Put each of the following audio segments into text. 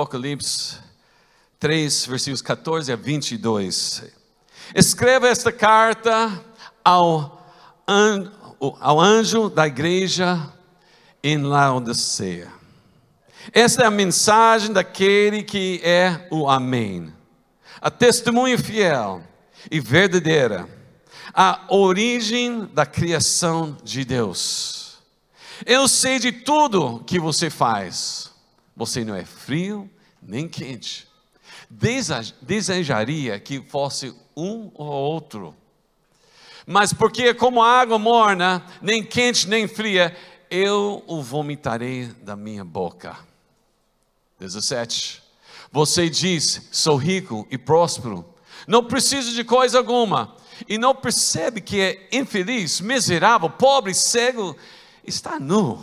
Apocalipse 3, versículos 14 a 22. Escreva esta carta ao, an, ao anjo da igreja em Laodicea. Esta é a mensagem daquele que é o Amém, a testemunha fiel e verdadeira, a origem da criação de Deus. Eu sei de tudo que você faz. Você não é frio nem quente. Desejaria que fosse um ou outro. Mas porque como água morna, nem quente nem fria, eu o vomitarei da minha boca. 17. Você diz: sou rico e próspero, não preciso de coisa alguma, e não percebe que é infeliz, miserável, pobre, cego, está nu.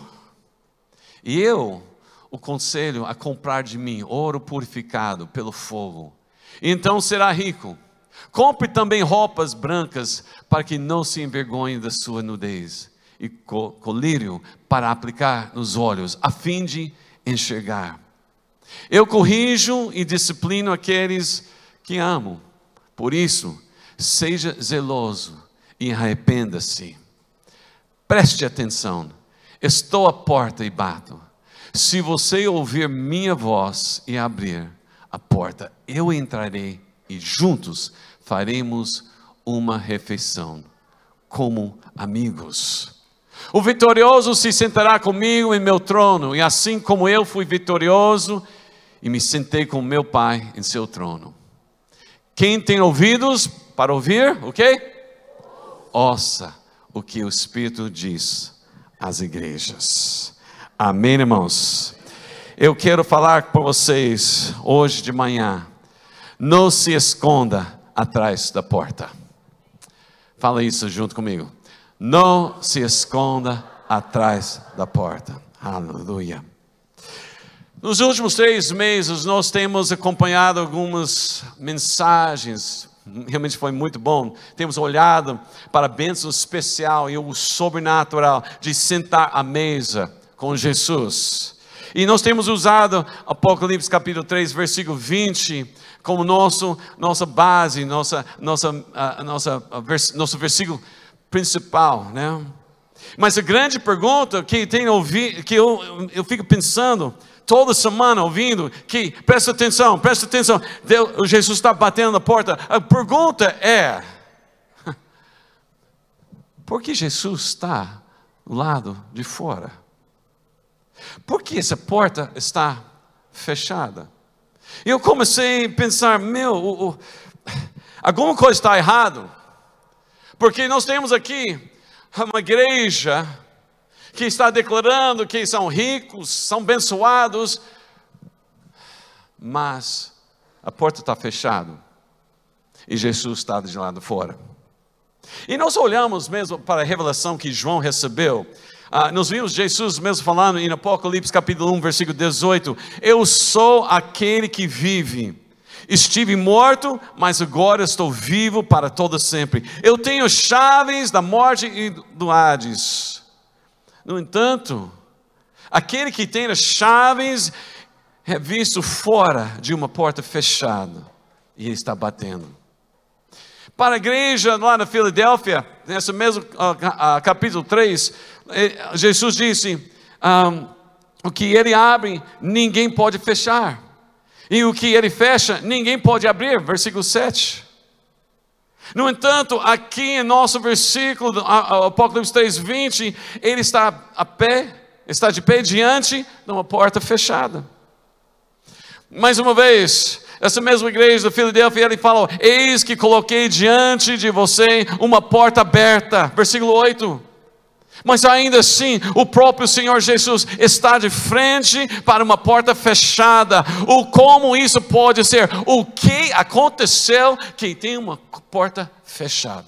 E eu o conselho a comprar de mim ouro purificado pelo fogo, então será rico. Compre também roupas brancas, para que não se envergonhe da sua nudez, e colírio para aplicar nos olhos, a fim de enxergar. Eu corrijo e disciplino aqueles que amo. Por isso, seja zeloso e arrependa-se. Preste atenção. Estou à porta e bato. Se você ouvir minha voz e abrir a porta, eu entrarei e juntos faremos uma refeição como amigos. O vitorioso se sentará comigo em meu trono, e assim como eu fui vitorioso e me sentei com meu Pai em seu trono. Quem tem ouvidos para ouvir, o quê? Ouça o que o Espírito diz às igrejas. Amém, irmãos? Eu quero falar com vocês hoje de manhã. Não se esconda atrás da porta. Fala isso junto comigo. Não se esconda atrás da porta. Aleluia. Nos últimos três meses, nós temos acompanhado algumas mensagens, realmente foi muito bom. Temos olhado para a bênção especial e o sobrenatural de sentar à mesa com Jesus. E nós temos usado Apocalipse capítulo 3, versículo 20, como nosso, nossa base, nossa, nossa, nossa, vers, nosso versículo principal, né? Mas a grande pergunta que tem ouvido, que eu, eu fico pensando, toda semana ouvindo que, presta atenção, presta atenção, Deus, Jesus está batendo na porta. A pergunta é: por que Jesus está do lado de fora? Por que essa porta está fechada? Eu comecei a pensar: meu, o, o, alguma coisa está errado, porque nós temos aqui uma igreja que está declarando que são ricos, são abençoados, mas a porta está fechada e Jesus está de lado fora. E nós olhamos mesmo para a revelação que João recebeu. Ah, nós vimos Jesus mesmo falando em Apocalipse capítulo 1, versículo 18: Eu sou aquele que vive. Estive morto, mas agora estou vivo para todo sempre. Eu tenho chaves da morte e do Hades. No entanto, aquele que tem as chaves é visto fora de uma porta fechada e está batendo. Para a igreja lá na Filadélfia, nesse mesmo uh, uh, capítulo 3, eh, Jesus disse: O que ele abre, ninguém pode fechar, e o que ele fecha, ninguém pode abrir. Versículo 7. No entanto, aqui em nosso versículo, Apocalipse 3, 20, ele está a pé, está de pé diante de uma porta fechada. Mais uma vez, essa mesma igreja da Filadélfia, ele fala: Eis que coloquei diante de você uma porta aberta. Versículo 8. Mas ainda assim, o próprio Senhor Jesus está de frente para uma porta fechada. O como isso pode ser? O que aconteceu que tem uma porta fechada?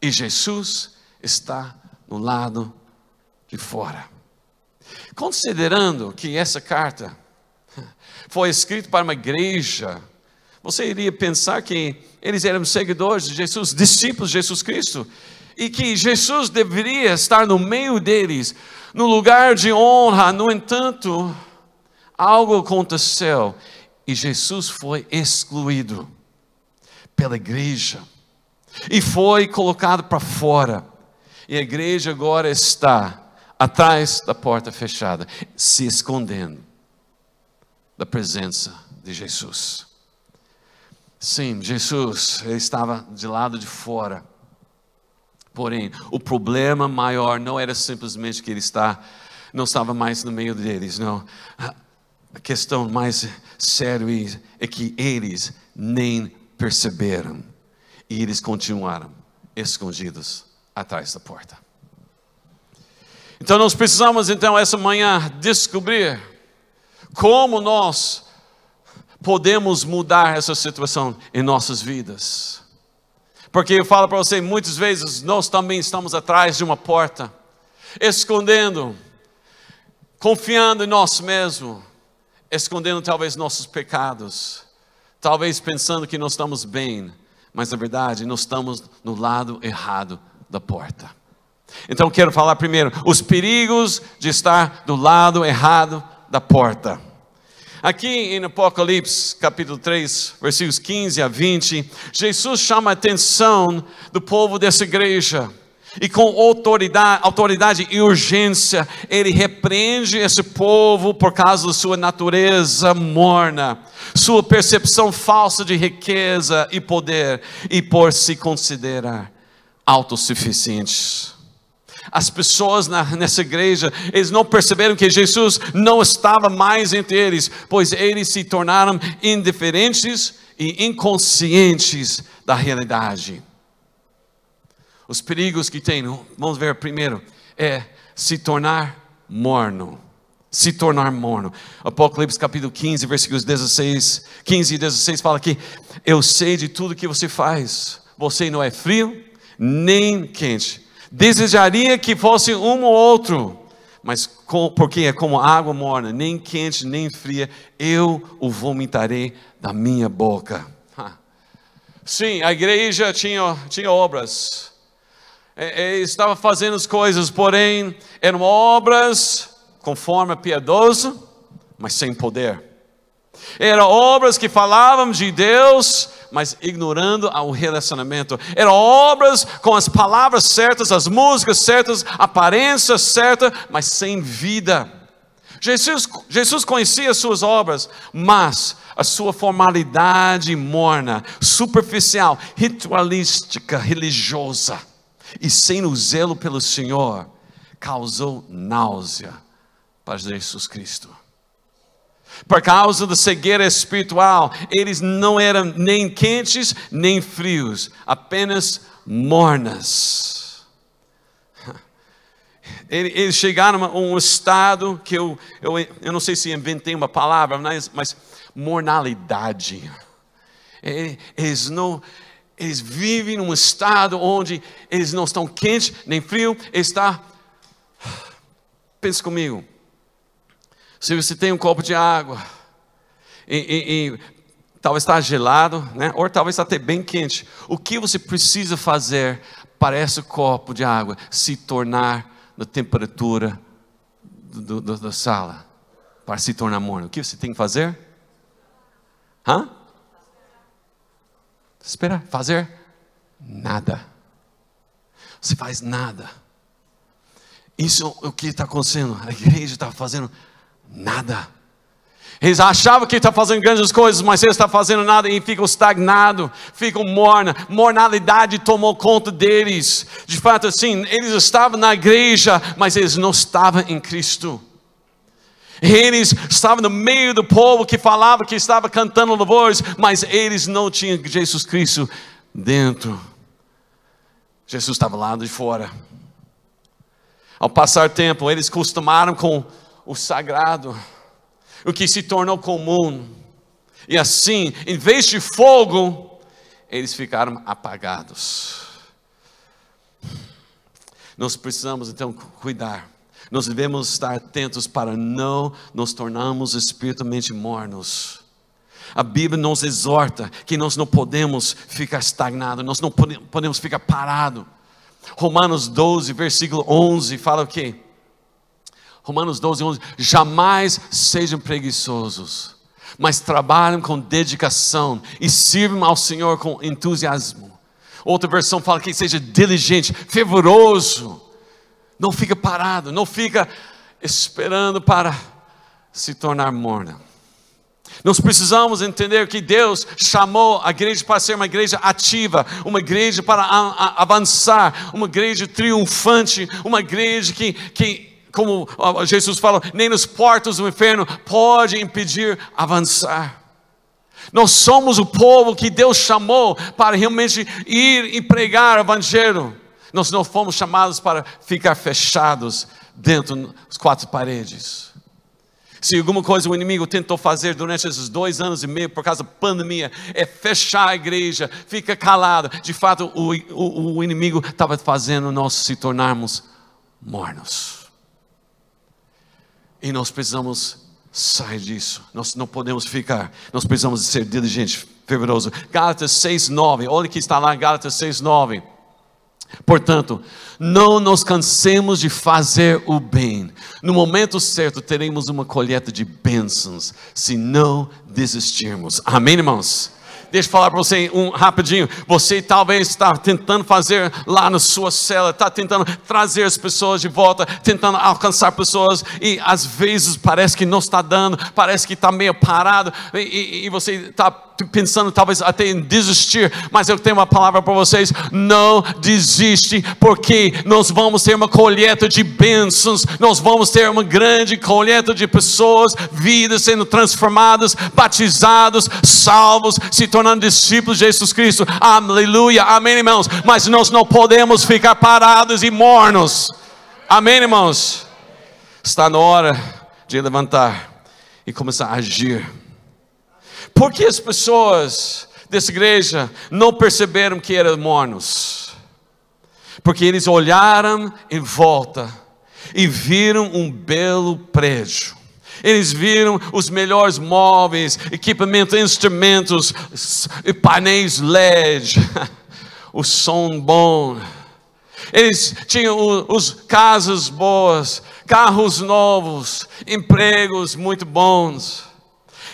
E Jesus está no lado de fora. Considerando que essa carta foi escrita para uma igreja, você iria pensar que eles eram seguidores de Jesus, discípulos de Jesus Cristo e que Jesus deveria estar no meio deles, no lugar de honra. No entanto, algo aconteceu e Jesus foi excluído pela igreja e foi colocado para fora. E a igreja agora está atrás da porta fechada, se escondendo da presença de Jesus. Sim, Jesus ele estava de lado de fora. Porém, o problema maior não era simplesmente que ele está, não estava mais no meio deles, não. A questão mais séria é que eles nem perceberam e eles continuaram escondidos atrás da porta. Então nós precisamos então essa manhã descobrir como nós podemos mudar essa situação em nossas vidas. Porque eu falo para você, muitas vezes nós também estamos atrás de uma porta, escondendo, confiando em nós mesmos, escondendo talvez nossos pecados, talvez pensando que nós estamos bem, mas na verdade nós estamos no lado errado da porta. Então quero falar primeiro os perigos de estar do lado errado da porta. Aqui em Apocalipse, capítulo 3, versículos 15 a 20, Jesus chama a atenção do povo dessa igreja. E com autoridade, autoridade e urgência, ele repreende esse povo por causa da sua natureza morna, sua percepção falsa de riqueza e poder, e por se considerar autossuficientes. As pessoas na, nessa igreja, eles não perceberam que Jesus não estava mais entre eles, pois eles se tornaram indiferentes e inconscientes da realidade. Os perigos que tem, vamos ver primeiro, é se tornar morno. Se tornar morno. Apocalipse capítulo 15, versículos 16, 15 e 16 fala que eu sei de tudo que você faz. Você não é frio nem quente. Desejaria que fosse um ou outro, mas com, porque é como água morna, nem quente nem fria, eu o vomitarei da minha boca. Sim, a igreja tinha, tinha obras, é, é, estava fazendo as coisas, porém eram obras com forma piedosa, mas sem poder. Eram obras que falavam de Deus, mas ignorando o relacionamento. Eram obras com as palavras certas, as músicas certas, aparência certa, mas sem vida. Jesus, Jesus conhecia as suas obras, mas a sua formalidade morna, superficial, ritualística, religiosa e sem o zelo pelo Senhor, causou náusea para Jesus Cristo. Por causa da cegueira espiritual, eles não eram nem quentes nem frios, apenas mornas. Eles chegaram a um estado que eu, eu, eu não sei se inventei uma palavra, mas, mas mornalidade. Eles não, eles vivem num estado onde eles não estão quentes nem frio, está. Pense comigo se você tem um copo de água e, e, e talvez está gelado, né? ou talvez está até bem quente, o que você precisa fazer para esse copo de água se tornar na temperatura do, do, da sala? Para se tornar morno, o que você tem que fazer? Hã? Esperar, fazer nada. Você faz nada. Isso é o que está acontecendo. A igreja está fazendo Nada. Eles achavam que está fazendo grandes coisas, mas eles estão fazendo nada e ficam estagnados, ficam morna. Mornalidade tomou conta deles. De fato, assim, eles estavam na igreja, mas eles não estavam em Cristo. Eles estavam no meio do povo que falava que estava cantando louvores, mas eles não tinham Jesus Cristo dentro. Jesus estava lá de fora. Ao passar tempo, eles costumaram com o sagrado, o que se tornou comum. E assim, em vez de fogo, eles ficaram apagados. Nós precisamos então cuidar. Nós devemos estar atentos para não nos tornarmos espiritualmente mornos. A Bíblia nos exorta que nós não podemos ficar estagnados, nós não podemos ficar parados. Romanos 12, versículo 11 fala o quê? Romanos 12, 11. Jamais sejam preguiçosos, mas trabalhem com dedicação e sirvam ao Senhor com entusiasmo. Outra versão fala que seja diligente, fervoroso. Não fica parado, não fica esperando para se tornar morna. Nós precisamos entender que Deus chamou a igreja para ser uma igreja ativa, uma igreja para avançar, uma igreja triunfante, uma igreja que, que como Jesus fala, nem nos portos do inferno pode impedir avançar. Nós somos o povo que Deus chamou para realmente ir e pregar o Evangelho. Nós não fomos chamados para ficar fechados dentro das quatro paredes. Se alguma coisa o inimigo tentou fazer durante esses dois anos e meio, por causa da pandemia, é fechar a igreja, fica calado. De fato, o, o, o inimigo estava fazendo nós se tornarmos mornos. E nós precisamos sair disso. Nós não podemos ficar. Nós precisamos ser diligentes, fervorosos. Gálatas 6, 9. Olha que está lá Gálatas 6, 9. Portanto, não nos cansemos de fazer o bem. No momento certo teremos uma colheita de bênçãos, se não desistirmos. Amém, irmãos? Deixa eu falar para você um rapidinho. Você talvez está tentando fazer lá na sua cela, está tentando trazer as pessoas de volta, tentando alcançar pessoas e às vezes parece que não está dando, parece que está meio parado e, e, e você está pensando talvez até em desistir, mas eu tenho uma palavra para vocês: não desiste, porque nós vamos ter uma colheita de bênçãos, nós vamos ter uma grande colheita de pessoas, vidas sendo transformadas, batizados, salvos, se tornando discípulos de Jesus Cristo. Aleluia, amém, irmãos. Mas nós não podemos ficar parados e mornos. Amém, irmãos. Está na hora de levantar e começar a agir por que as pessoas dessa igreja não perceberam que eram mornos? Porque eles olharam em volta e viram um belo prédio. Eles viram os melhores móveis, equipamento, instrumentos, painéis LED, o som bom. Eles tinham os casas boas, carros novos, empregos muito bons.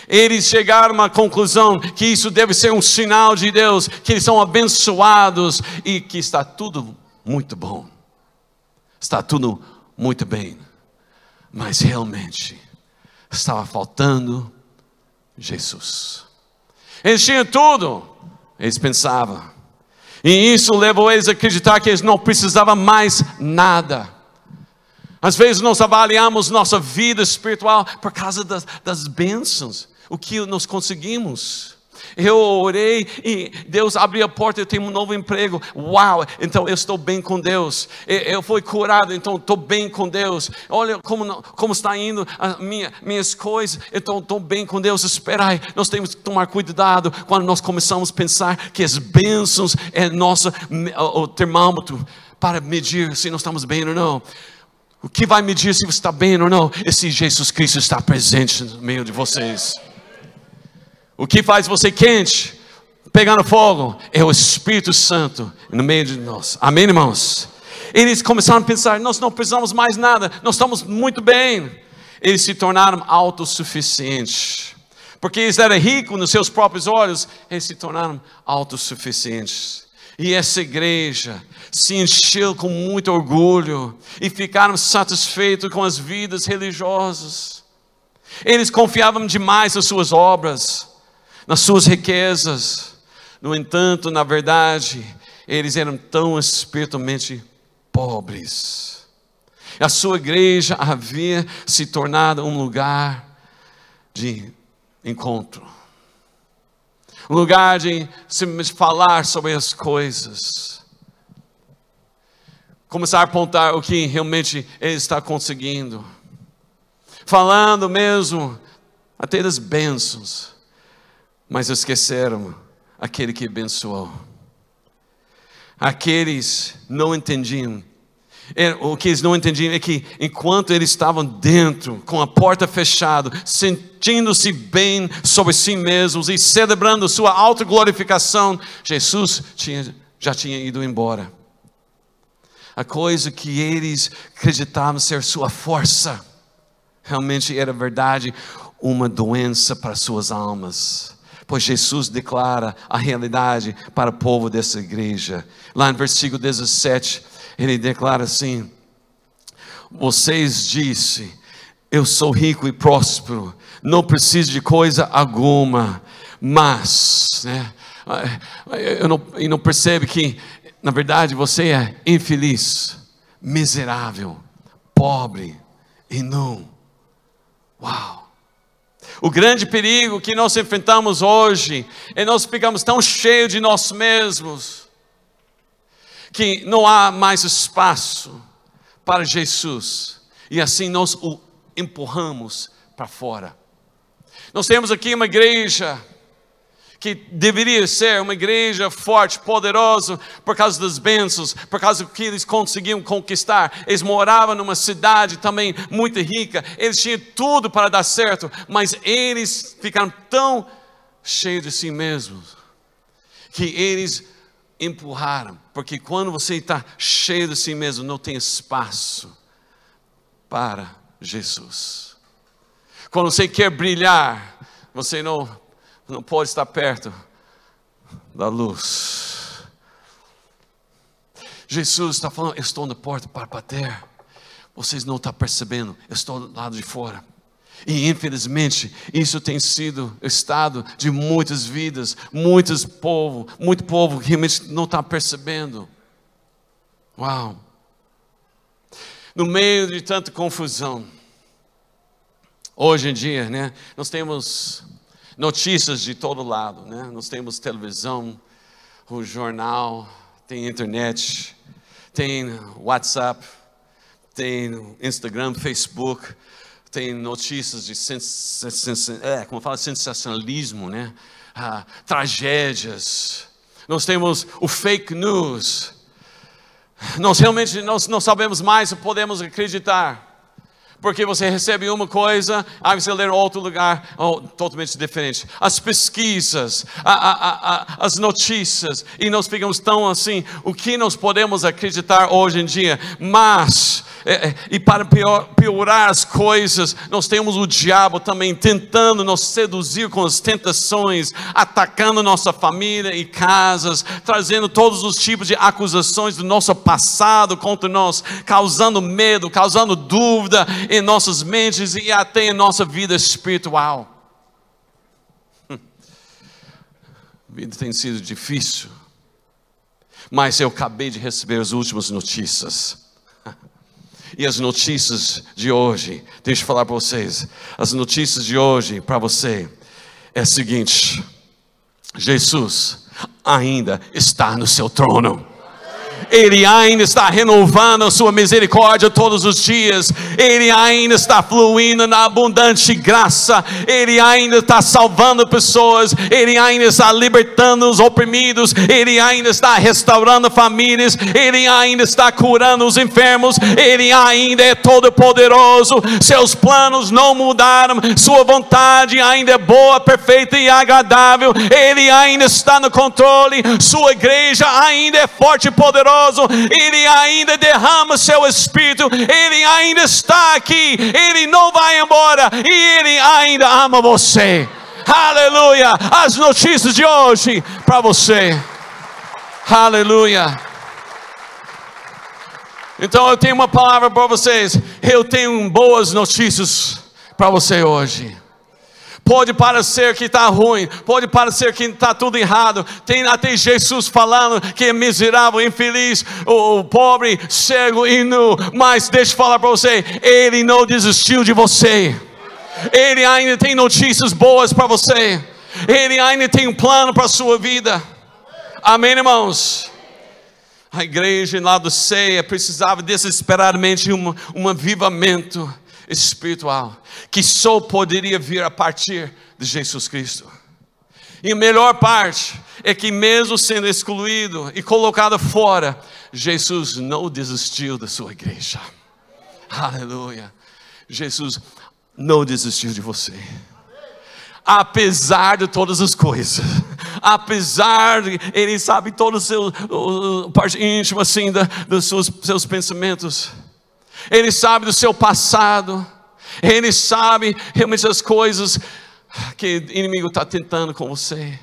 Eles chegaram à conclusão que isso deve ser um sinal de Deus, que eles são abençoados e que está tudo muito bom. Está tudo muito bem. Mas realmente estava faltando Jesus. Eles tinham tudo, eles pensavam. E isso levou eles a acreditar que eles não precisavam mais nada. Às vezes nós avaliamos nossa vida espiritual por causa das, das bênçãos o que nós conseguimos. Eu orei e Deus abriu a porta, eu tenho um novo emprego. Uau, então eu estou bem com Deus. Eu fui curado, então estou bem com Deus. Olha como, como está indo as minha, minhas coisas, então estou bem com Deus. Espera aí, nós temos que tomar cuidado quando nós começamos a pensar que as bênçãos é nosso o termômetro para medir se nós estamos bem ou não. O que vai medir se você está bem ou não é se Jesus Cristo está presente no meio de vocês. O que faz você quente, pegando fogo, é o Espírito Santo no meio de nós. Amém, irmãos? Eles começaram a pensar: nós não precisamos mais nada, nós estamos muito bem. Eles se tornaram autossuficientes. Porque eles eram ricos nos seus próprios olhos, eles se tornaram autossuficientes. E essa igreja se encheu com muito orgulho e ficaram satisfeitos com as vidas religiosas. Eles confiavam demais nas suas obras nas suas riquezas. No entanto, na verdade, eles eram tão espiritualmente pobres. A sua igreja havia se tornado um lugar de encontro, um lugar de simplesmente falar sobre as coisas, começar a apontar o que realmente ele está conseguindo, falando mesmo até das bênçãos mas esqueceram aquele que abençoou. Aqueles não entendiam. É, o que eles não entendiam é que enquanto eles estavam dentro, com a porta fechada, sentindo-se bem sobre si mesmos e celebrando sua autoglorificação, Jesus tinha, já tinha ido embora. A coisa que eles acreditavam ser sua força, realmente era verdade uma doença para suas almas. Pois Jesus declara a realidade para o povo dessa igreja. Lá no versículo 17, ele declara assim: Vocês disse, eu sou rico e próspero, não preciso de coisa alguma, mas, né, eu não, e não percebe que, na verdade, você é infeliz, miserável, pobre e nu. Uau! O grande perigo que nós enfrentamos hoje é nós ficamos tão cheios de nós mesmos que não há mais espaço para Jesus e assim nós o empurramos para fora. Nós temos aqui uma igreja que deveria ser uma igreja forte, poderosa, por causa das bênçãos, por causa do que eles conseguiam conquistar. Eles moravam numa cidade também muito rica, eles tinham tudo para dar certo, mas eles ficaram tão cheios de si mesmos que eles empurraram, porque quando você está cheio de si mesmo, não tem espaço para Jesus. Quando você quer brilhar, você não não pode estar perto da luz. Jesus está falando: Eu estou na porta para bater. Vocês não estão percebendo, eu estou do lado de fora. E infelizmente, isso tem sido o estado de muitas vidas, muitos povo, muito povo que realmente não está percebendo. Uau! No meio de tanta confusão, hoje em dia, né, nós temos notícias de todo lado, né? Nós temos televisão, o jornal, tem internet, tem WhatsApp, tem Instagram, Facebook, tem notícias de é, como fala, sensacionalismo, né? Ah, tragédias. Nós temos o fake news. Nós realmente não sabemos mais se podemos acreditar. Porque você recebe uma coisa, aí você lê em outro lugar, oh, totalmente diferente. As pesquisas, a, a, a, as notícias, e nós ficamos tão assim, o que nós podemos acreditar hoje em dia? Mas é, é, e para piorar as coisas, nós temos o diabo também tentando nos seduzir com as tentações, atacando nossa família e casas, trazendo todos os tipos de acusações do nosso passado contra nós, causando medo, causando dúvida em nossas mentes e até em nossa vida espiritual. A vida tem sido difícil, mas eu acabei de receber as últimas notícias e as notícias de hoje, deixa eu falar para vocês, as notícias de hoje para você é o seguinte: Jesus ainda está no seu trono. Ele ainda está renovando a sua misericórdia todos os dias, Ele ainda está fluindo na abundante graça, Ele ainda está salvando pessoas, Ele ainda está libertando os oprimidos, Ele ainda está restaurando famílias, Ele ainda está curando os enfermos, Ele ainda é todo-poderoso, seus planos não mudaram, Sua vontade ainda é boa, perfeita e agradável, Ele ainda está no controle, Sua igreja ainda é forte e poderosa poderoso, Ele ainda derrama seu Espírito, Ele ainda está aqui, Ele não vai embora e Ele ainda ama você. Aleluia! As notícias de hoje para você. Aleluia! Então eu tenho uma palavra para vocês. Eu tenho boas notícias para você hoje. Pode parecer que está ruim, pode parecer que está tudo errado. Tem até Jesus falando que é miserável, infeliz, o, pobre, cego e nu. Mas deixa eu falar para você: Ele não desistiu de você. Ele ainda tem notícias boas para você. Ele ainda tem um plano para a sua vida. Amém, irmãos? A igreja do Ceia precisava desesperadamente de um, um avivamento espiritual que só poderia vir a partir de Jesus Cristo. E a melhor parte é que, mesmo sendo excluído e colocado fora, Jesus não desistiu da sua igreja. Aleluia. Jesus não desistiu de você. Apesar de todas as coisas, apesar de Ele sabe seu o, parte íntima assim dos seus, seus pensamentos, Ele sabe do seu passado, Ele sabe realmente as coisas que o inimigo está tentando com você.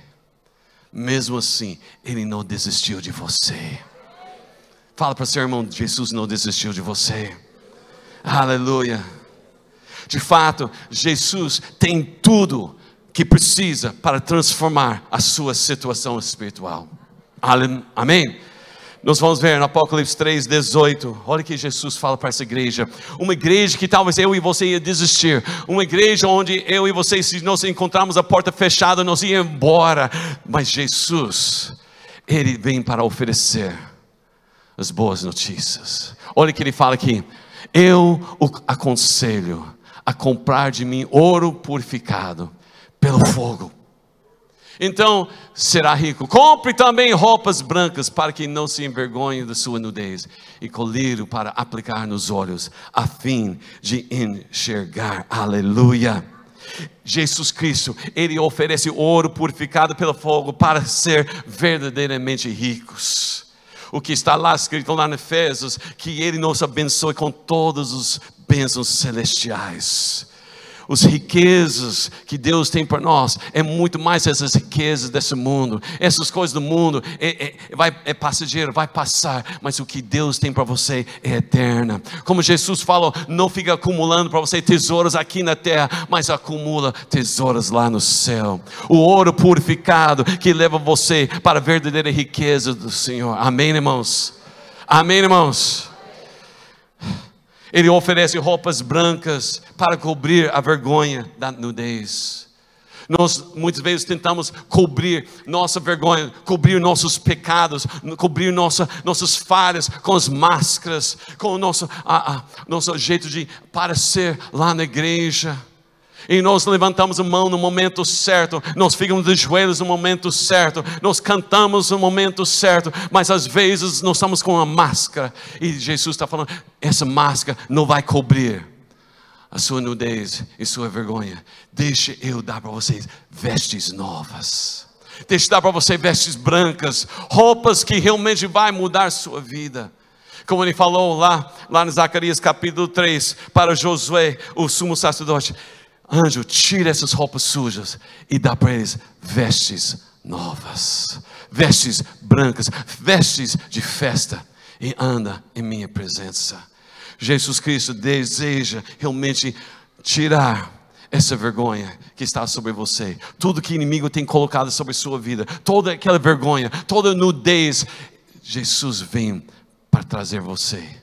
Mesmo assim, ele não desistiu de você. Fala para seu irmão: Jesus não desistiu de você. Aleluia. De fato, Jesus tem tudo que precisa para transformar a sua situação espiritual. Amém? Nós vamos ver no Apocalipse 3, 18. Olha que Jesus fala para essa igreja. Uma igreja que talvez eu e você ia desistir. Uma igreja onde eu e você, se nós encontrarmos a porta fechada, nós ia embora. Mas Jesus, Ele vem para oferecer as boas notícias. Olha que Ele fala aqui. Eu o aconselho a comprar de mim ouro purificado pelo fogo então será rico. Compre também roupas brancas para que não se envergonhe da sua nudez, e colírio para aplicar nos olhos, a fim de enxergar. Aleluia. Jesus Cristo, Ele oferece ouro purificado pelo fogo para ser verdadeiramente ricos. O que está lá escrito lá em Efésios, que Ele nos abençoe com todos os bênçãos celestiais os riquezas que Deus tem para nós é muito mais essas riquezas desse mundo, essas coisas do mundo é, é, vai, é passageiro, vai passar, mas o que Deus tem para você é eterna. Como Jesus falou, não fica acumulando para você tesouros aqui na terra, mas acumula tesouros lá no céu. O ouro purificado que leva você para a verdadeira riqueza do Senhor. Amém, irmãos? Amém, irmãos? Ele oferece roupas brancas para cobrir a vergonha da nudez. Nós muitas vezes tentamos cobrir nossa vergonha, cobrir nossos pecados, cobrir nossa, nossas falhas com as máscaras, com o nosso, a, a, nosso jeito de parecer lá na igreja. E nós levantamos a mão no momento certo, nós ficamos de joelhos no momento certo, nós cantamos no momento certo, mas às vezes nós estamos com uma máscara, e Jesus está falando: essa máscara não vai cobrir a sua nudez e sua vergonha. Deixe eu dar para vocês vestes novas. Deixe eu dar para você vestes brancas, roupas que realmente vai mudar sua vida. Como ele falou lá, lá em Zacarias capítulo 3, para Josué, o sumo sacerdote anjo, tira essas roupas sujas e dá para eles vestes novas, vestes brancas, vestes de festa e anda em minha presença. Jesus Cristo deseja realmente tirar essa vergonha que está sobre você, tudo que o inimigo tem colocado sobre sua vida, toda aquela vergonha, toda nudez, Jesus vem para trazer você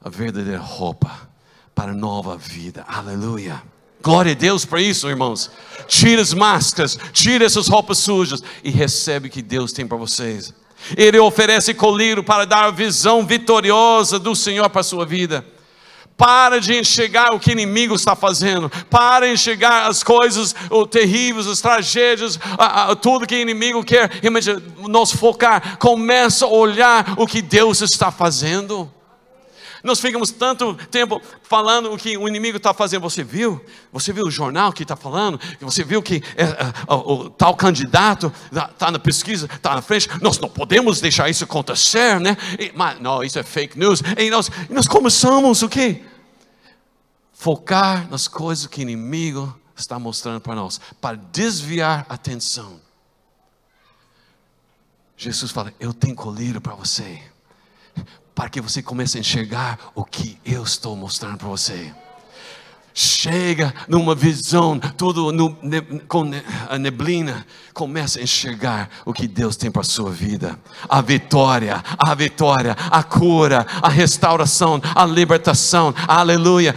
a verdadeira roupa para nova vida. Aleluia. Glória a Deus para isso, irmãos. Tira as máscaras, tira essas roupas sujas e recebe o que Deus tem para vocês. Ele oferece colírio para dar a visão vitoriosa do Senhor para a sua vida. Para de enxergar o que o inimigo está fazendo. Para de enxergar as coisas terríveis, as tragédias, a, a, tudo que o inimigo quer nos focar. Começa a olhar o que Deus está fazendo. Nós ficamos tanto tempo falando o que o inimigo está fazendo. Você viu? Você viu o jornal que está falando? Você viu que é, é, o, tal candidato está tá na pesquisa, está na frente? Nós não podemos deixar isso acontecer, né? E, mas, não, isso é fake news. E nós, e nós começamos o quê? Focar nas coisas que o inimigo está mostrando para nós, para desviar a atenção. Jesus fala: Eu tenho colírio para você para que você comece a enxergar o que eu estou mostrando para você chega numa visão, tudo no, ne, com a neblina, começa a enxergar o que Deus tem para a sua vida: a vitória, a vitória, a cura, a restauração, a libertação, aleluia.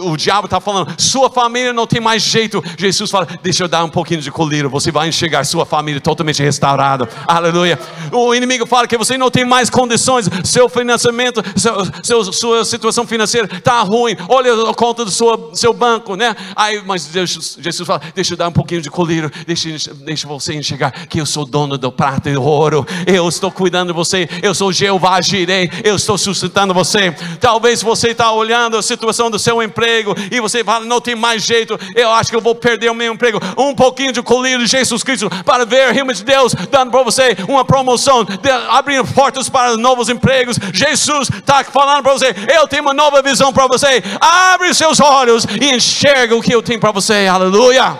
O diabo está falando, sua família não tem mais jeito. Jesus fala, deixa eu dar um pouquinho de colírio, você vai enxergar sua família totalmente restaurada, aleluia. O inimigo fala que você não tem mais condições, seu financiamento, seu, seu sua situação financeira está ruim, olha a conta do sua seu banco, né? Aí, mas Deus, Jesus fala: Deixa eu dar um pouquinho de colírio, deixa, deixa você enxergar que eu sou dono do prata e do ouro, eu estou cuidando de você, eu sou Jeová Jirei, eu estou sustentando você. Talvez você está olhando a situação do seu emprego e você fala: Não tem mais jeito, eu acho que eu vou perder o meu emprego. Um pouquinho de colírio de Jesus Cristo para ver realmente Deus dando para você uma promoção, abrindo portas para novos empregos. Jesus está falando para você: Eu tenho uma nova visão para você. Abre seus olhos, e enxerga o que eu tenho para você. Aleluia!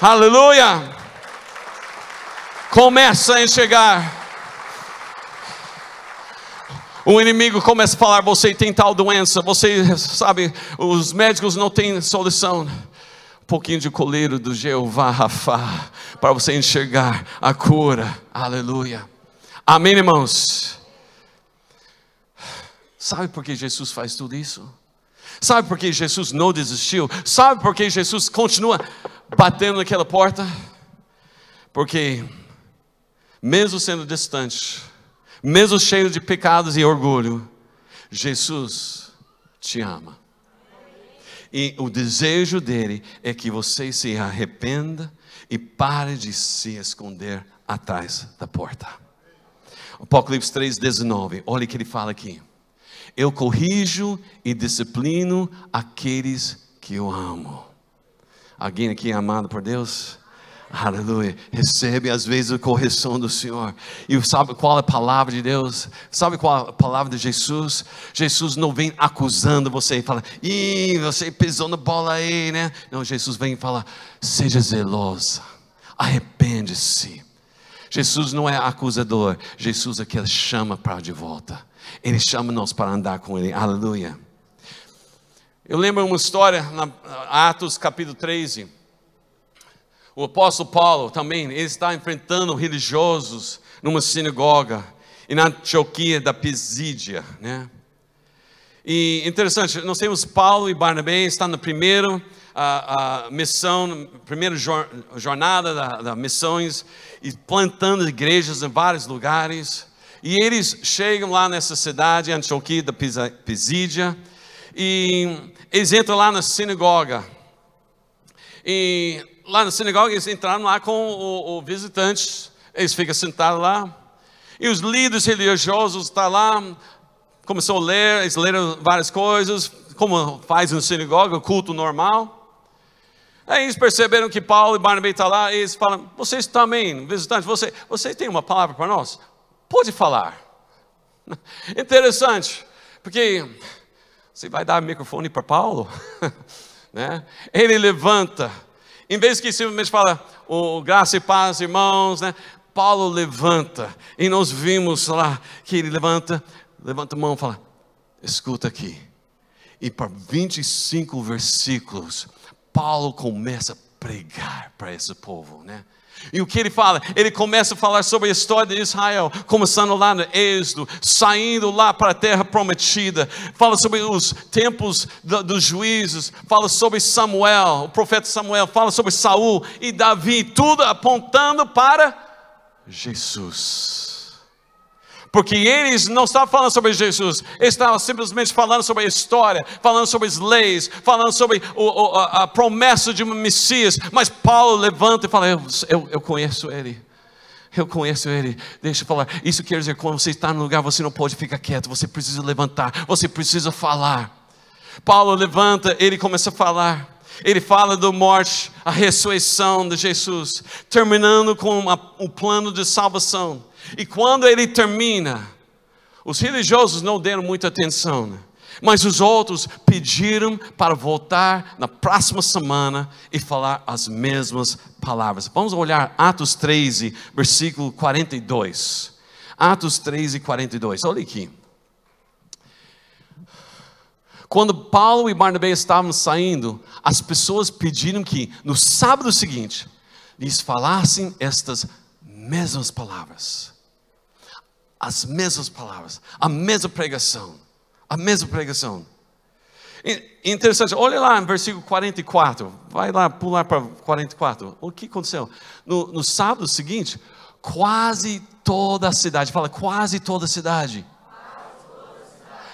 Aleluia! Começa a enxergar. O inimigo começa a falar: você tem tal doença, você sabe, os médicos não têm solução. Um pouquinho de coleiro do Jeová Rafa, para você enxergar a cura. Aleluia. Amém, irmãos? Sabe por que Jesus faz tudo isso? Sabe por que Jesus não desistiu? Sabe por que Jesus continua batendo naquela porta? Porque, mesmo sendo distante, mesmo cheio de pecados e orgulho, Jesus te ama. E o desejo dele é que você se arrependa e pare de se esconder atrás da porta. Apocalipse 3,19, olha o que ele fala aqui. Eu corrijo e disciplino aqueles que eu amo. Alguém aqui é amado por Deus? Aleluia. Recebe às vezes a correção do Senhor. E sabe qual é a palavra de Deus? Sabe qual é a palavra de Jesus? Jesus não vem acusando você e fala, ih, você pisou na bola aí, né? Não, Jesus vem e fala, seja zelosa, arrepende-se. Jesus não é acusador, Jesus é que chama para de volta. Ele chama-nos para andar com Ele. Aleluia. Eu lembro uma história, na Atos capítulo 13. O apóstolo Paulo também, ele está enfrentando religiosos numa sinagoga, e na Antioquia da Pisídia, né? E interessante, nós temos Paulo e Barnabé, estão na primeira a, a missão, primeira jornada da, da missões, e plantando igrejas em vários lugares. E eles chegam lá nessa cidade, Antioquia da Pisídia, e eles entram lá na sinagoga. E lá na sinagoga eles entraram lá com o, o visitante, eles ficam sentados lá. E os líderes religiosos estão lá, começou a ler, eles leram várias coisas, como faz na sinagoga, culto normal. Aí eles perceberam que Paulo e Barnabé estão lá, e eles falam, vocês também, visitantes, você, vocês têm uma palavra para nós? Pode falar. Interessante, porque você vai dar microfone para Paulo? né? Ele levanta, em vez que simplesmente fala, o graça e paz, irmãos, né? Paulo levanta, e nós vimos lá que ele levanta, levanta a mão e fala: escuta aqui. E para 25 versículos, Paulo começa a pregar para esse povo, né? E o que ele fala? Ele começa a falar sobre a história de Israel, começando lá no Êxodo, saindo lá para a terra prometida. Fala sobre os tempos dos juízes, fala sobre Samuel, o profeta Samuel, fala sobre Saul e Davi, tudo apontando para Jesus. Porque eles não estavam falando sobre Jesus, eles estavam simplesmente falando sobre a história, falando sobre as leis, falando sobre o, a, a, promessa de um Messias. Mas Paulo levanta e fala: eu, eu, eu conheço ele. Eu conheço ele. Deixa eu falar. Isso quer dizer quando você está no lugar, você não pode ficar quieto. Você precisa levantar. Você precisa falar. Paulo levanta, ele começa a falar. Ele fala do morte, a ressurreição de Jesus, terminando com o plano de salvação. E quando ele termina, os religiosos não deram muita atenção, né? mas os outros pediram para voltar na próxima semana e falar as mesmas palavras. Vamos olhar Atos 13, versículo 42. Atos 13, 42. Olha aqui. Quando Paulo e Barnabé estavam saindo, as pessoas pediram que no sábado seguinte lhes falassem estas mesmas palavras as mesmas palavras, a mesma pregação, a mesma pregação. Interessante, olha lá no versículo 44, vai lá pular para 44. O que aconteceu? No, no sábado seguinte, quase toda a cidade, fala quase toda a cidade,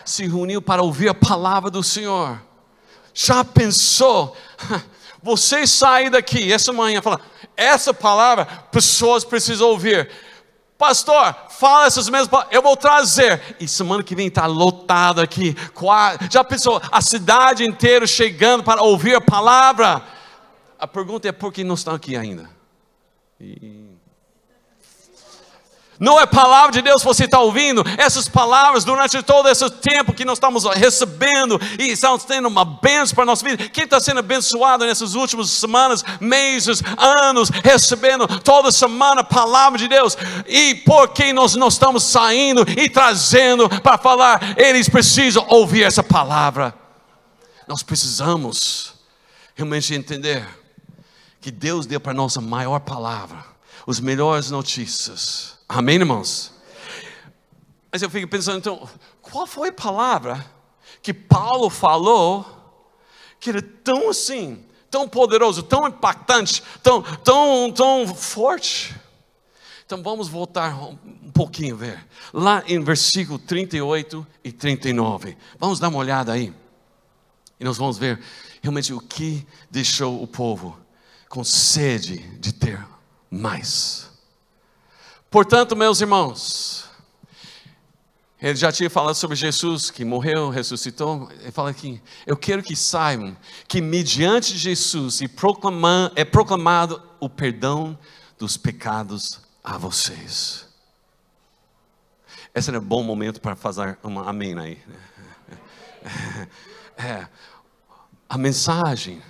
se reuniu para ouvir a palavra do Senhor. Já pensou? Você sair daqui essa manhã, fala, essa palavra pessoas precisam ouvir. Pastor, fala essas mesmas palavras, eu vou trazer. E semana que vem está lotado aqui. Já pensou, a cidade inteira chegando para ouvir a palavra? A pergunta é por que não estão aqui ainda? E... Não é palavra de Deus que você está ouvindo, essas palavras durante todo esse tempo que nós estamos recebendo e estamos tendo uma bênção para a nossa vida. Quem está sendo abençoado nessas últimas semanas, meses, anos, recebendo toda semana a palavra de Deus, e por quem nós não estamos saindo e trazendo para falar, eles precisam ouvir essa palavra. Nós precisamos realmente entender que Deus deu para nós a maior palavra, as melhores notícias Amém, irmãos? Mas eu fico pensando, então, qual foi a palavra que Paulo falou que era tão assim, tão poderoso, tão impactante, tão, tão, tão forte? Então vamos voltar um pouquinho ver. Lá em versículo 38 e 39. Vamos dar uma olhada aí. E nós vamos ver realmente o que deixou o povo com sede de ter mais. Portanto, meus irmãos, ele já tinha falado sobre Jesus que morreu, ressuscitou. Ele fala aqui: Eu quero que saibam que, mediante Jesus, é proclamado o perdão dos pecados a vocês. Esse era um bom momento para fazer uma amém aí. É, a mensagem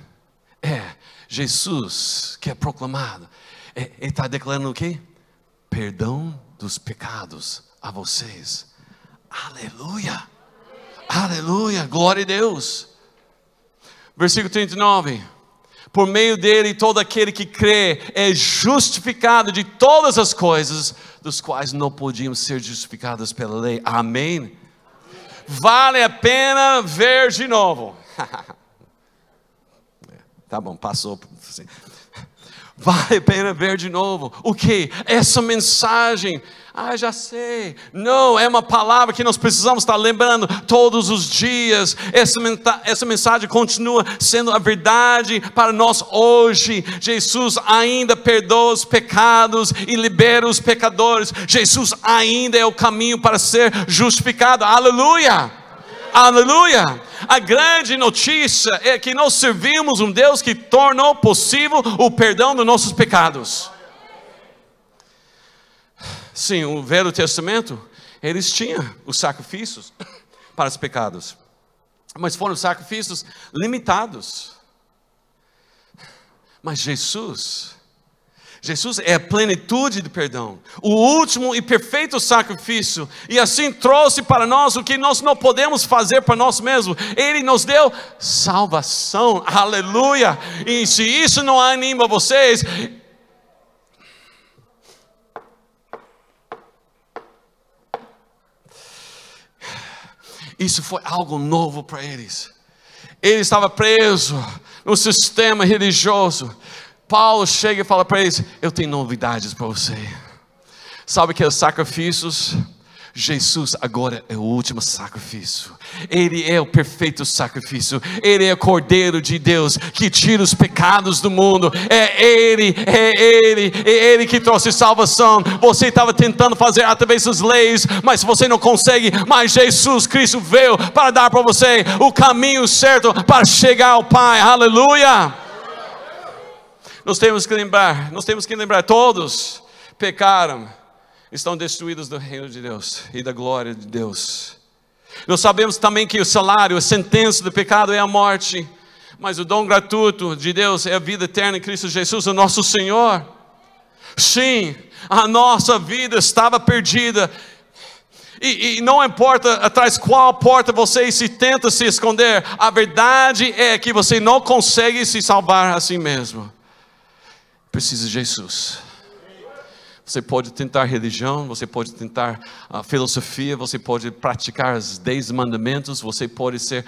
é Jesus que é proclamado. É, ele está declarando o quê? Perdão dos pecados a vocês. Aleluia! Aleluia! Glória a Deus! Versículo 39. Por meio dele, todo aquele que crê é justificado de todas as coisas, dos quais não podíamos ser justificados pela lei. Amém? Vale a pena ver de novo. tá bom, passou. Vale a pena ver de novo. O que? Essa mensagem. Ah, já sei. Não, é uma palavra que nós precisamos estar lembrando todos os dias. Essa, essa mensagem continua sendo a verdade para nós hoje. Jesus ainda perdoa os pecados e libera os pecadores. Jesus ainda é o caminho para ser justificado. Aleluia! Aleluia! A grande notícia é que nós servimos um Deus que tornou possível o perdão dos nossos pecados. Sim, o Velho Testamento, eles tinham os sacrifícios para os pecados, mas foram sacrifícios limitados. Mas Jesus, Jesus é a plenitude de perdão, o último e perfeito sacrifício, e assim trouxe para nós o que nós não podemos fazer para nós mesmos. Ele nos deu salvação, aleluia. E se isso não anima vocês, isso foi algo novo para eles. Ele estava preso no sistema religioso Paulo chega e fala para eles: Eu tenho novidades para você. Sabe que os sacrifícios, Jesus agora é o último sacrifício. Ele é o perfeito sacrifício. Ele é o Cordeiro de Deus que tira os pecados do mundo. É Ele, é Ele, é Ele que trouxe salvação. Você estava tentando fazer através das leis, mas você não consegue. Mas Jesus Cristo veio para dar para você o caminho certo para chegar ao Pai. Aleluia. Nós temos que lembrar, nós temos que lembrar, todos pecaram, estão destruídos do reino de Deus e da glória de Deus. Nós sabemos também que o salário, a sentença do pecado é a morte, mas o dom gratuito de Deus é a vida eterna em Cristo Jesus, o nosso Senhor. Sim, a nossa vida estava perdida, e, e, não importa atrás qual porta você se tenta se esconder, a verdade é que você não consegue se salvar a si mesmo precisa de Jesus. Você pode tentar religião, você pode tentar a filosofia, você pode praticar os dez mandamentos, você pode ser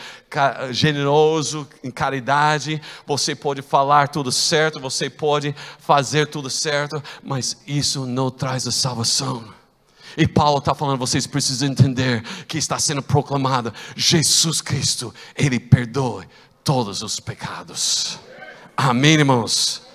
generoso em caridade, você pode falar tudo certo, você pode fazer tudo certo, mas isso não traz a salvação. E Paulo está falando, vocês precisam entender que está sendo proclamado: Jesus Cristo, Ele perdoa todos os pecados. Amém, irmãos?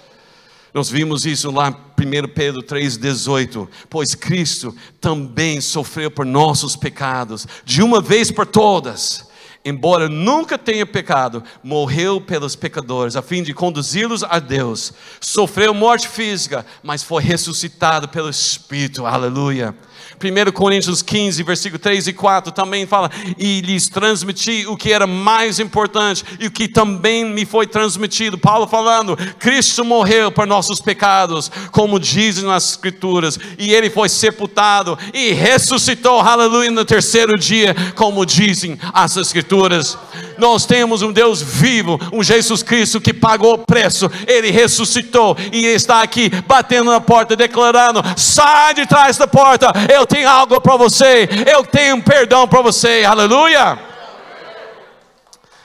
Nós vimos isso lá em 1 Pedro 3,18. Pois Cristo também sofreu por nossos pecados, de uma vez por todas, embora nunca tenha pecado, morreu pelos pecadores, a fim de conduzi-los a Deus. Sofreu morte física, mas foi ressuscitado pelo Espírito. Aleluia. 1 Coríntios 15, versículo 3 e 4 também fala: E lhes transmiti o que era mais importante e o que também me foi transmitido. Paulo falando: Cristo morreu por nossos pecados, como dizem nas Escrituras, e ele foi sepultado e ressuscitou, aleluia, no terceiro dia, como dizem as Escrituras. Nós temos um Deus vivo, um Jesus Cristo que pagou o preço, ele ressuscitou e está aqui batendo na porta, declarando: sai de trás da porta, eu tenho algo para você, eu tenho perdão para você, aleluia.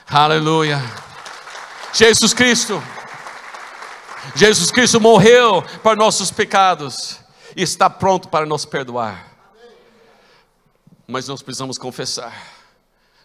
Aleluia. Jesus Cristo, Jesus Cristo morreu para nossos pecados e está pronto para nos perdoar. Mas nós precisamos confessar.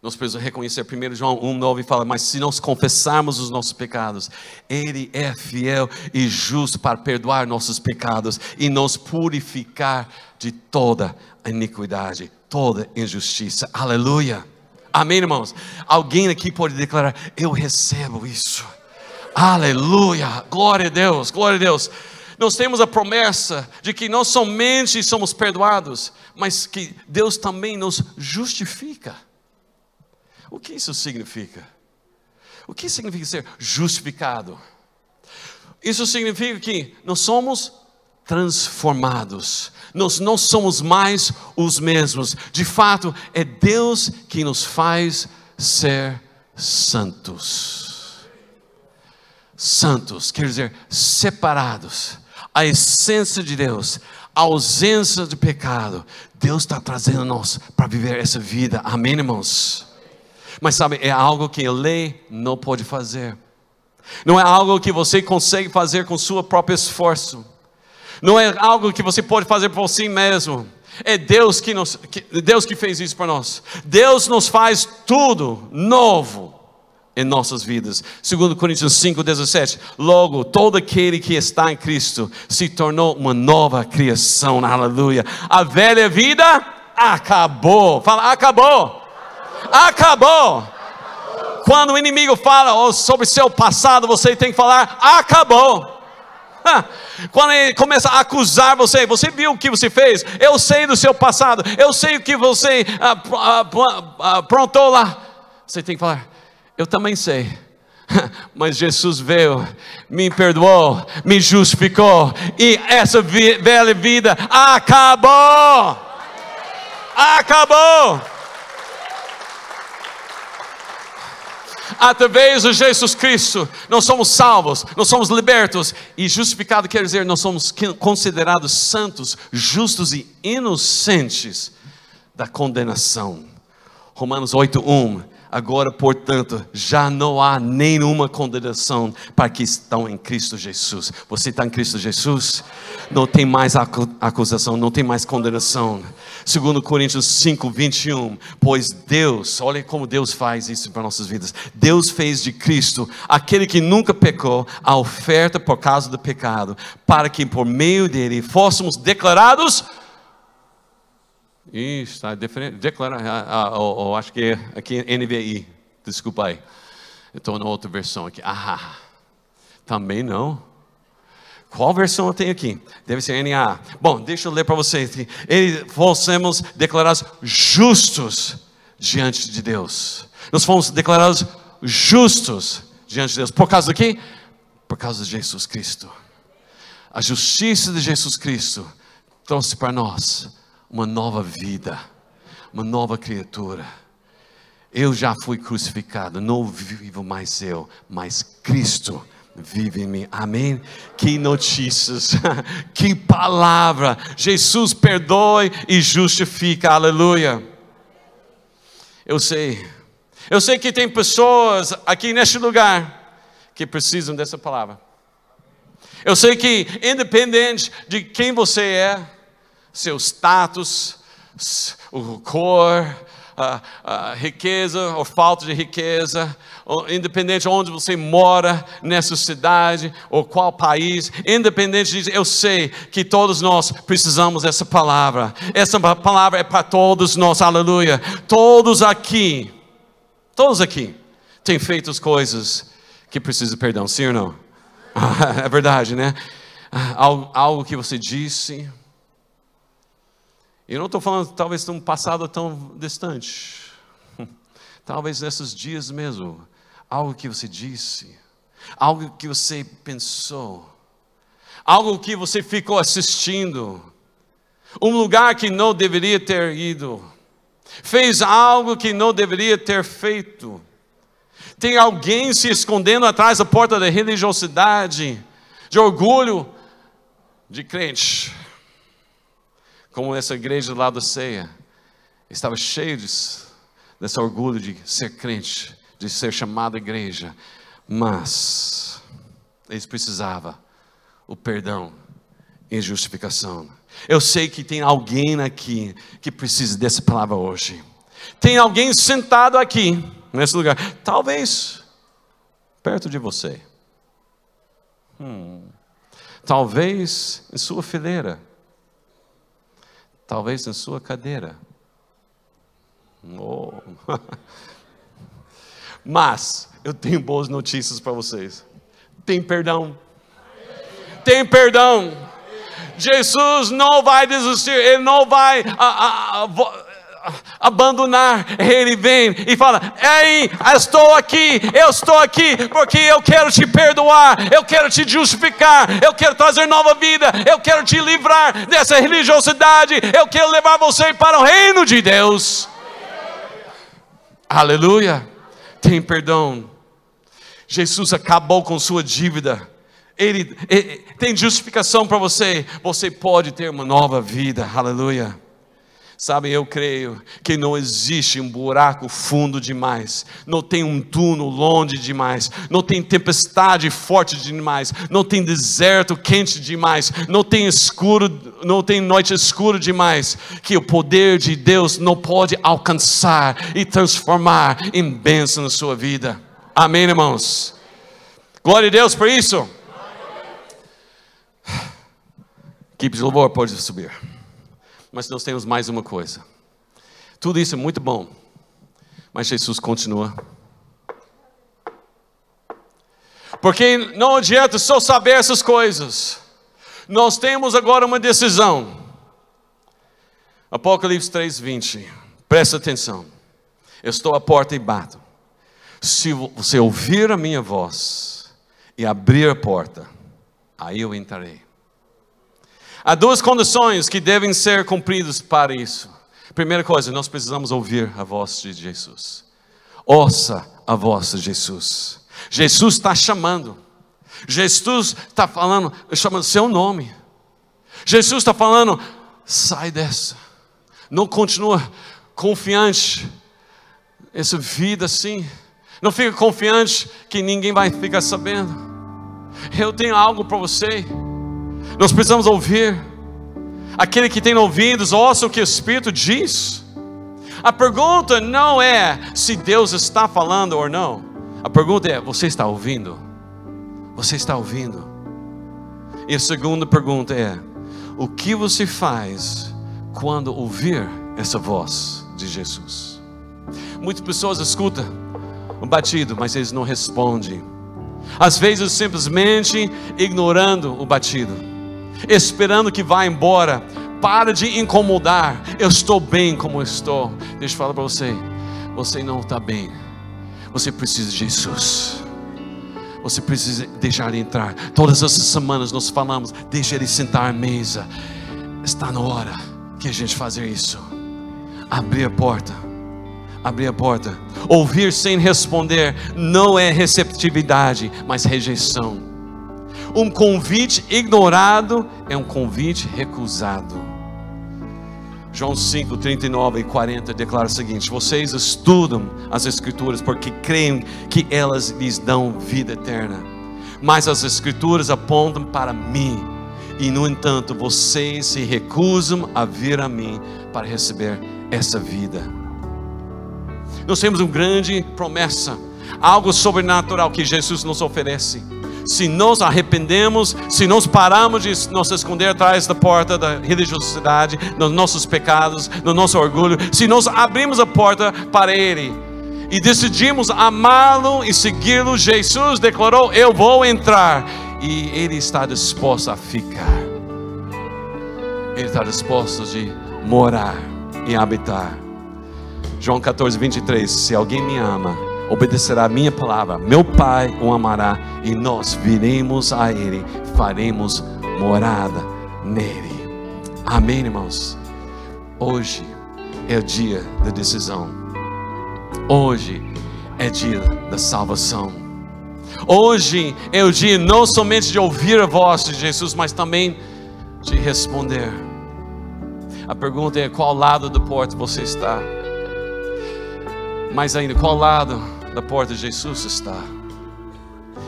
Nós precisamos reconhecer, 1 João 1,9 fala, mas se nós confessarmos os nossos pecados, Ele é fiel e justo para perdoar nossos pecados e nos purificar de toda iniquidade, toda injustiça. Aleluia. Amém, irmãos? Alguém aqui pode declarar: Eu recebo isso. Aleluia. Glória a Deus, glória a Deus. Nós temos a promessa de que não somente somos perdoados, mas que Deus também nos justifica. O que isso significa? O que significa ser justificado? Isso significa que nós somos transformados, nós não somos mais os mesmos. De fato, é Deus que nos faz ser santos. Santos quer dizer separados, a essência de Deus, a ausência de pecado. Deus está trazendo nós para viver essa vida, amém, irmãos? Mas sabe, é algo que a lei não pode fazer. Não é algo que você consegue fazer com seu próprio esforço. Não é algo que você pode fazer por si mesmo. É Deus que, nos, que, Deus que fez isso para nós. Deus nos faz tudo novo em nossas vidas. Segundo Coríntios 5:17, logo todo aquele que está em Cristo se tornou uma nova criação. Aleluia. A velha vida acabou. Fala, acabou. Acabou. Quando o inimigo fala sobre seu passado, você tem que falar: acabou. Quando ele começa a acusar você, você viu o que você fez? Eu sei do seu passado, eu sei o que você aprontou lá. Você tem que falar: eu também sei. Mas Jesus veio, me perdoou, me justificou, e essa velha vida acabou. Acabou. Através de Jesus Cristo, nós somos salvos, nós somos libertos, e justificado quer dizer, nós somos considerados santos, justos e inocentes da condenação. Romanos 8:1 Agora, portanto, já não há nenhuma condenação para que estão em Cristo Jesus. Você está em Cristo Jesus? Não tem mais acusação, não tem mais condenação. Segundo Coríntios 5, 21, pois Deus, olha como Deus faz isso para nossas vidas. Deus fez de Cristo, aquele que nunca pecou, a oferta por causa do pecado, para que por meio dele fôssemos declarados isso, está declara, ah, ah, acho que é aqui NVI, desculpa aí. Estou na outra versão aqui. Ah, também não. Qual versão eu tenho aqui? Deve ser NA. Bom, deixa eu ler para vocês. Ele, fossemos declarados justos diante de Deus. Nós fomos declarados justos diante de Deus. Por causa do quê? Por causa de Jesus Cristo. A justiça de Jesus Cristo trouxe para nós uma nova vida, uma nova criatura. Eu já fui crucificado, não vivo mais eu, mas Cristo vive em mim. Amém? Que notícias, que palavra. Jesus perdoe e justifica. Aleluia. Eu sei. Eu sei que tem pessoas aqui neste lugar que precisam dessa palavra. Eu sei que independente de quem você é, seu status, o cor, riqueza ou falta de riqueza, independente de onde você mora nessa cidade ou qual país, independente disso, eu sei que todos nós precisamos dessa palavra. Essa palavra é para todos nós, aleluia. Todos aqui Todos aqui têm feito as coisas que precisam de perdão, sim ou não? é verdade, né? Algo, algo que você disse. Eu não estou falando talvez de um passado tão distante. Talvez nesses dias mesmo. Algo que você disse. Algo que você pensou. Algo que você ficou assistindo. Um lugar que não deveria ter ido. Fez algo que não deveria ter feito. Tem alguém se escondendo atrás da porta da religiosidade, de orgulho de crente. Como essa igreja lá da ceia estava cheia desse orgulho de ser crente, de ser chamada igreja, mas eles precisavam o perdão e justificação. Eu sei que tem alguém aqui que precisa dessa palavra hoje. Tem alguém sentado aqui nesse lugar, talvez perto de você, hum. talvez em sua fileira, talvez em sua cadeira. Oh. Mas eu tenho boas notícias para vocês. Tem perdão. Tem perdão. Jesus não vai desistir, Ele não vai abandonar, ele vem e fala: Ei, estou aqui, eu estou aqui, porque eu quero te perdoar, eu quero te justificar, eu quero trazer nova vida, eu quero te livrar dessa religiosidade, eu quero levar você para o reino de Deus. Aleluia. Tem perdão. Jesus acabou com sua dívida. Ele, ele tem justificação para você. Você pode ter uma nova vida. Aleluia. Sabe, eu creio que não existe um buraco fundo demais, não tem um túnel longe demais, não tem tempestade forte demais, não tem deserto quente demais, não tem escuro, não tem noite escura demais, que o poder de Deus não pode alcançar e transformar em bênção na sua vida. Amém, irmãos? Glória a Deus por isso. Equipe de louvor pode subir mas nós temos mais uma coisa. Tudo isso é muito bom, mas Jesus continua. Porque não adianta só saber essas coisas. Nós temos agora uma decisão. Apocalipse 3:20. Presta atenção. Eu estou à porta e bato. Se você ouvir a minha voz e abrir a porta, aí eu entrarei. Há duas condições que devem ser cumpridas para isso. Primeira coisa, nós precisamos ouvir a voz de Jesus. Ouça a voz de Jesus. Jesus está chamando. Jesus está falando, chamando seu nome. Jesus está falando, sai dessa. Não continua confiante. Essa vida assim. Não fica confiante que ninguém vai ficar sabendo. Eu tenho algo para você. Nós precisamos ouvir. Aquele que tem ouvidos, ouça o que o Espírito diz. A pergunta não é se Deus está falando ou não. A pergunta é: você está ouvindo? Você está ouvindo? E a segunda pergunta é: o que você faz quando ouvir essa voz de Jesus? Muitas pessoas escutam o batido, mas eles não respondem. Às vezes simplesmente ignorando o batido esperando que vá embora. Para de incomodar. Eu estou bem como estou. Deixa eu falar para você. Você não está bem. Você precisa de Jesus. Você precisa deixar ele entrar. Todas essas semanas nós falamos, deixa ele sentar à mesa. Está na hora que a gente fazer isso. Abrir a porta. Abrir a porta. Ouvir sem responder não é receptividade, mas rejeição. Um convite ignorado é um convite recusado. João 5, 39 e 40 declara o seguinte: Vocês estudam as Escrituras porque creem que elas lhes dão vida eterna. Mas as Escrituras apontam para mim, e no entanto vocês se recusam a vir a mim para receber essa vida. Nós temos uma grande promessa, algo sobrenatural que Jesus nos oferece se nos arrependemos, se nos paramos de nos esconder atrás da porta da religiosidade, nos nossos pecados, no nosso orgulho, se nós abrimos a porta para Ele, e decidimos amá-lo e segui-lo, Jesus declarou: Eu vou entrar. E Ele está disposto a ficar. Ele está disposto de morar e habitar. João 14, 23. Se alguém me ama, obedecerá a minha palavra, meu Pai o amará, e nós viremos a Ele, faremos morada nele. Amém, irmãos? Hoje é o dia da decisão. Hoje é dia da salvação. Hoje é o dia não somente de ouvir a voz de Jesus, mas também de responder. A pergunta é: qual lado da porta você está? Mais ainda, qual lado da porta de Jesus está?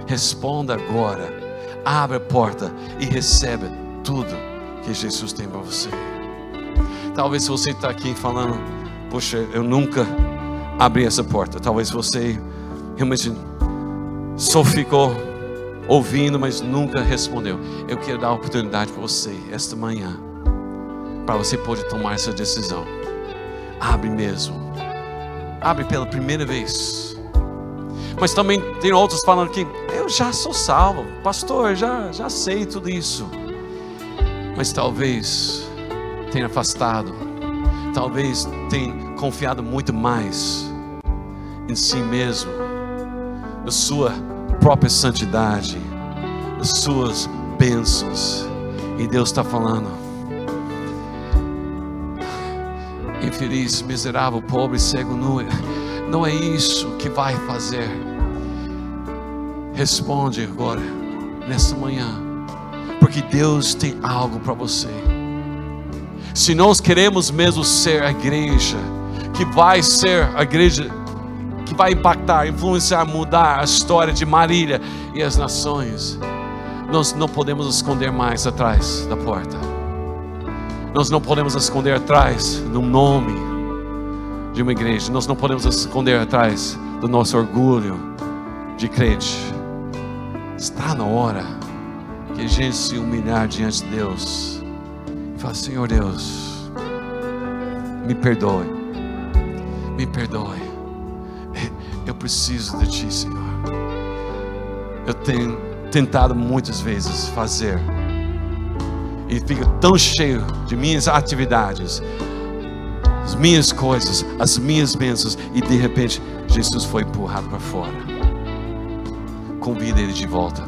Responda agora. Abre a porta e recebe tudo que Jesus tem para você. Talvez você está aqui falando, poxa, eu nunca abri essa porta. Talvez você realmente só ficou ouvindo, mas nunca respondeu. Eu quero dar a oportunidade para você esta manhã, para você poder tomar essa decisão. Abre mesmo, abre pela primeira vez. Mas também tem outros falando que eu já sou salvo, pastor, já já sei tudo isso. Mas talvez tenha afastado, talvez tenha confiado muito mais em si mesmo, na sua própria santidade, nas suas bênçãos. E Deus está falando: infeliz, miserável, pobre, cego, nu, não é isso que vai fazer. Responde agora, nessa manhã, porque Deus tem algo para você. Se nós queremos mesmo ser a igreja, que vai ser a igreja que vai impactar, influenciar, mudar a história de Marília e as nações. Nós não podemos esconder mais atrás da porta. Nós não podemos esconder atrás do nome de uma igreja. Nós não podemos esconder atrás do nosso orgulho de crente. Está na hora que a gente se humilhar diante de Deus e falar: Senhor Deus, me perdoe, me perdoe eu preciso de Ti, Senhor. Eu tenho tentado muitas vezes fazer, e fico tão cheio de minhas atividades, as minhas coisas, as minhas bênçãos, e de repente Jesus foi empurrado para fora. Convida Ele de volta.